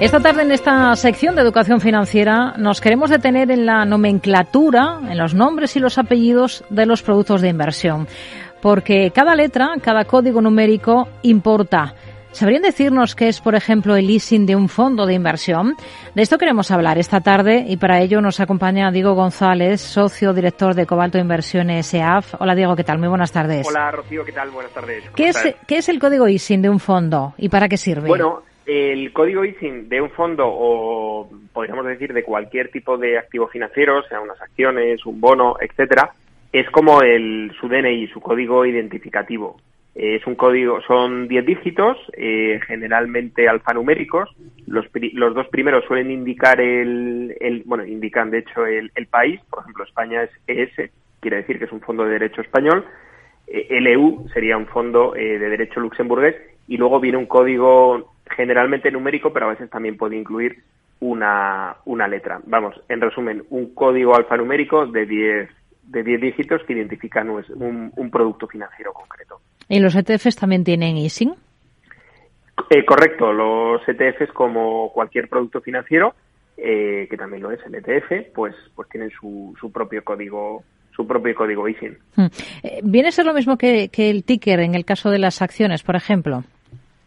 Esta tarde en esta sección de educación financiera nos queremos detener en la nomenclatura, en los nombres y los apellidos de los productos de inversión, porque cada letra, cada código numérico importa. ¿Sabrían decirnos qué es, por ejemplo, el leasing de un fondo de inversión? De esto queremos hablar esta tarde y para ello nos acompaña Diego González, socio director de Cobalto Inversiones EAF. Hola Diego, ¿qué tal? Muy buenas tardes. Hola Rocío, ¿qué tal? Buenas tardes. ¿Qué es, ¿Qué es el código leasing de un fondo y para qué sirve? Bueno, el código ISIN de un fondo o podríamos decir de cualquier tipo de activo financiero, sea unas acciones, un bono, etcétera, es como el su DNI, su código identificativo. Es un código, son 10 dígitos, eh, generalmente alfanuméricos. Los, los dos primeros suelen indicar el, el bueno, indican de hecho el, el, país. Por ejemplo, España es ES, quiere decir que es un fondo de derecho español. Eh, LU sería un fondo eh, de derecho luxemburgués. Y luego viene un código generalmente numérico, pero a veces también puede incluir una, una letra. Vamos, en resumen, un código alfanumérico de 10 de 10 dígitos que identifican un, un producto financiero concreto. ¿Y los ETFs también tienen ISIN? Eh, correcto, los ETFs como cualquier producto financiero, eh, que también lo es el ETF, pues, pues tienen su, su propio código su propio código ISIN. Hmm. Eh, ¿Viene a ser lo mismo que, que, el ticker en el caso de las acciones, por ejemplo?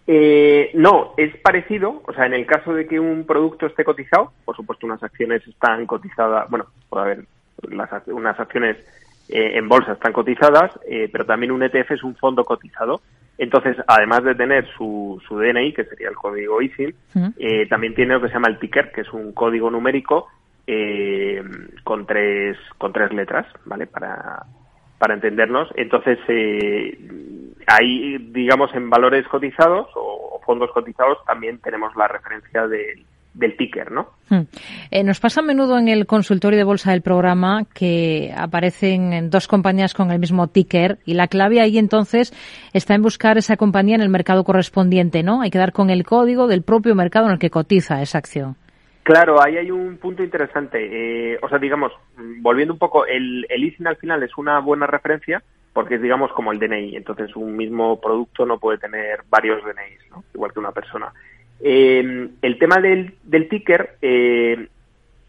Eh, no, es parecido. O sea, en el caso de que un producto esté cotizado, por supuesto, unas acciones están cotizadas, bueno, puede haber las, unas acciones eh, en bolsa están cotizadas, eh, pero también un ETF es un fondo cotizado. Entonces, además de tener su, su DNI, que sería el código ISIN, eh, también tiene lo que se llama el ticker, que es un código numérico eh, con tres con tres letras, ¿vale? Para para entendernos. Entonces, eh, ahí, digamos, en valores cotizados o, fondos cotizados también tenemos la referencia de, del ticker, ¿no? Hmm. Eh, nos pasa a menudo en el consultorio de bolsa del programa que aparecen dos compañías con el mismo ticker y la clave ahí entonces está en buscar esa compañía en el mercado correspondiente, ¿no? Hay que dar con el código del propio mercado en el que cotiza esa acción. Claro, ahí hay un punto interesante. Eh, o sea, digamos, volviendo un poco, el, el ISIN al final es una buena referencia porque es, digamos, como el DNI. Entonces, un mismo producto no puede tener varios DNIs, ¿no? igual que una persona. Eh, el tema del, del ticker, eh,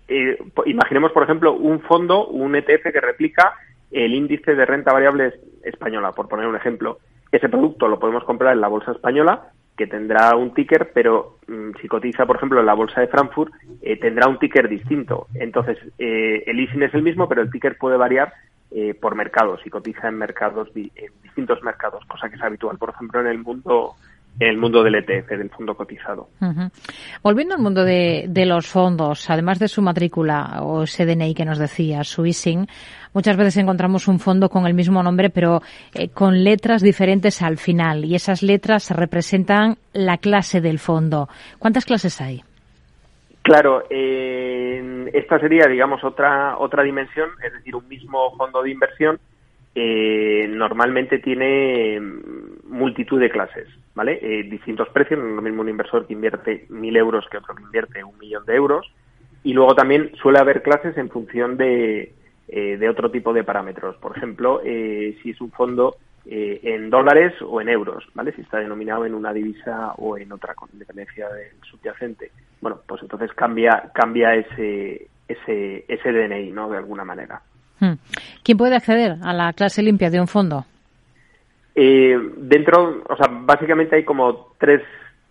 eh, imaginemos, por ejemplo, un fondo, un ETF que replica el índice de renta variable española, por poner un ejemplo. Ese producto lo podemos comprar en la bolsa española que tendrá un ticker, pero mm, si cotiza, por ejemplo, en la bolsa de Frankfurt, eh, tendrá un ticker distinto. Entonces, eh, el ISIN es el mismo, pero el ticker puede variar eh, por mercados y cotiza en mercados en distintos mercados, cosa que es habitual, por ejemplo, en el mundo en el mundo del ETF, del fondo cotizado. Volviendo al mundo de, los fondos, además de su matrícula o ese DNI que nos decía, su ISIN, muchas veces encontramos un fondo con el mismo nombre, pero eh, con letras diferentes al final, y esas letras representan la clase del fondo. ¿Cuántas clases hay? Claro, eh, esta sería, digamos, otra otra dimensión, es decir, un mismo fondo de inversión eh, normalmente tiene multitud de clases, ¿vale? Eh, distintos precios, no es lo mismo un inversor que invierte mil euros que otro que invierte un millón de euros. Y luego también suele haber clases en función de, eh, de otro tipo de parámetros. Por ejemplo, eh, si es un fondo eh, en dólares o en euros, ¿vale? Si está denominado en una divisa o en otra con independencia del subyacente. Bueno, pues entonces cambia, cambia ese, ese, ese DNI, ¿no? De alguna manera. Hmm. ¿Quién puede acceder a la clase limpia de un fondo? Eh, dentro, o sea, básicamente hay como tres,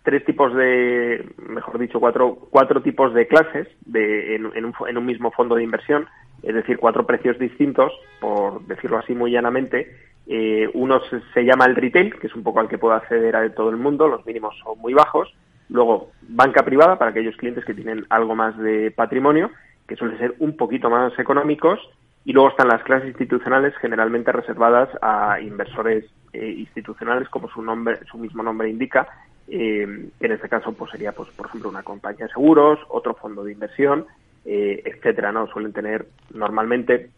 tres tipos de, mejor dicho, cuatro, cuatro tipos de clases de, en, en, un, en un mismo fondo de inversión, es decir, cuatro precios distintos, por decirlo así muy llanamente. Eh, uno se, se, llama el retail, que es un poco al que puede acceder a todo el mundo, los mínimos son muy bajos. Luego, banca privada, para aquellos clientes que tienen algo más de patrimonio, que suelen ser un poquito más económicos. Y luego están las clases institucionales generalmente reservadas a inversores eh, institucionales, como su nombre, su mismo nombre indica. Eh, en este caso, pues sería, pues, por ejemplo, una compañía de seguros, otro fondo de inversión, eh, etcétera, ¿no? Suelen tener normalmente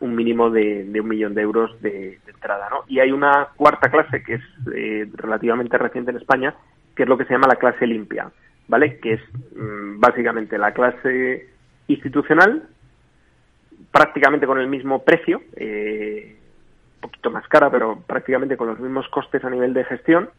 un mínimo de, un millón de euros de, entrada, ¿no? Y hay una cuarta clase que es eh, relativamente reciente en España, que es lo que se llama la clase limpia, ¿vale? Que es mmm, básicamente la clase institucional prácticamente con el mismo precio, eh, un poquito más cara, pero prácticamente con los mismos costes a nivel de gestión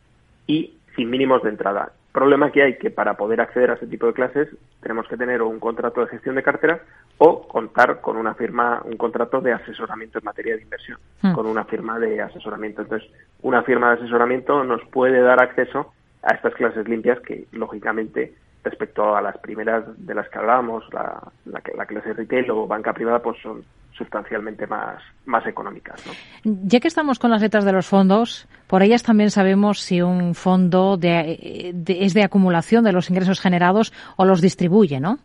y sin mínimos de entrada. Problema que hay que para poder acceder a ese tipo de clases tenemos que tener un contrato de gestión de cartera o contar con una firma, un contrato de asesoramiento en materia de inversión, hmm. con una firma de asesoramiento. Entonces, una firma de asesoramiento nos puede dar acceso a estas clases limpias que, lógicamente, respecto a las primeras de las que hablábamos, la, la, la clase retail o banca privada, pues son sustancialmente más, más económicas. Ya que estamos con las letras de los fondos, por ellas también sabemos si un fondo de, es de acumulación de los ingresos generados o los distribuye, ¿no?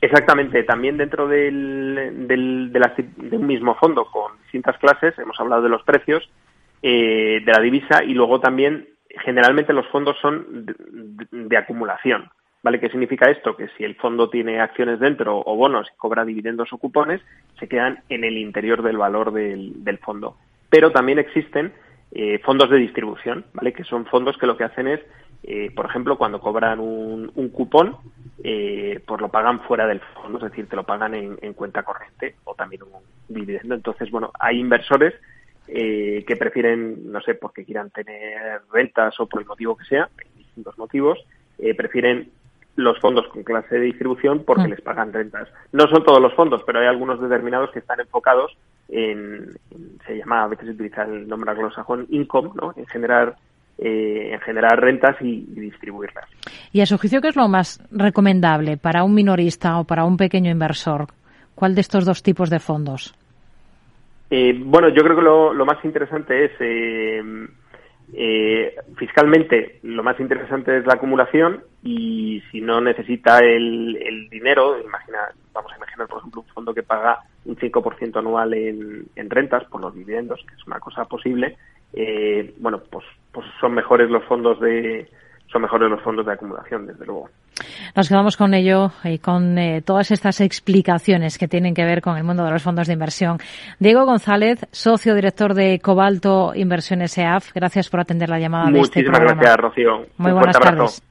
Exactamente. También dentro del, del, de, un mismo fondo con distintas clases, hemos hablado de los precios, eh, de la divisa y luego también generalmente los fondos son de acumulación. ¿Vale? ¿Qué significa esto? Que si el fondo tiene acciones dentro o bonos y cobra dividendos o cupones, se quedan en el interior del valor del, fondo. Pero también existen eh, fondos de distribución, ¿vale? Que son fondos que lo que hacen es, eh, por ejemplo, cuando cobran un, cupón, eh, pues lo pagan fuera del fondo, es decir, te lo pagan en, en cuenta corriente o también un dividendo. Entonces, bueno, hay inversores que prefieren, no sé, porque quieran tener rentas o por el motivo que sea, distintos motivos, prefieren los fondos con clase de distribución porque mm. les pagan rentas. No son todos los fondos, pero hay algunos determinados que están enfocados en, se llama, a veces se utiliza el nombre anglosajón, income, ¿no? En generar eh, en generar rentas y, distribuirlas. ¿Y a su juicio qué es lo más recomendable para un minorista o para un pequeño inversor? ¿Cuál de estos dos tipos de fondos? Eh, bueno, yo creo que lo, lo más interesante es eh, eh, fiscalmente, lo más interesante es la acumulación y si no necesita el, dinero, imagina, vamos a imaginar, por ejemplo, un fondo que paga un 5% anual en, en, rentas por los dividendos, que es una cosa posible, eh, bueno, pues, pues son mejores los fondos de son mejores los fondos de acumulación, desde luego. Nos quedamos con ello y con eh, todas estas explicaciones que tienen que ver con el mundo de los fondos de inversión. Diego González, socio director de Cobalto Inversiones EAF, gracias por atender la llamada de este programa. Muchísimas gracias, Rocío. Muy buenas tardes.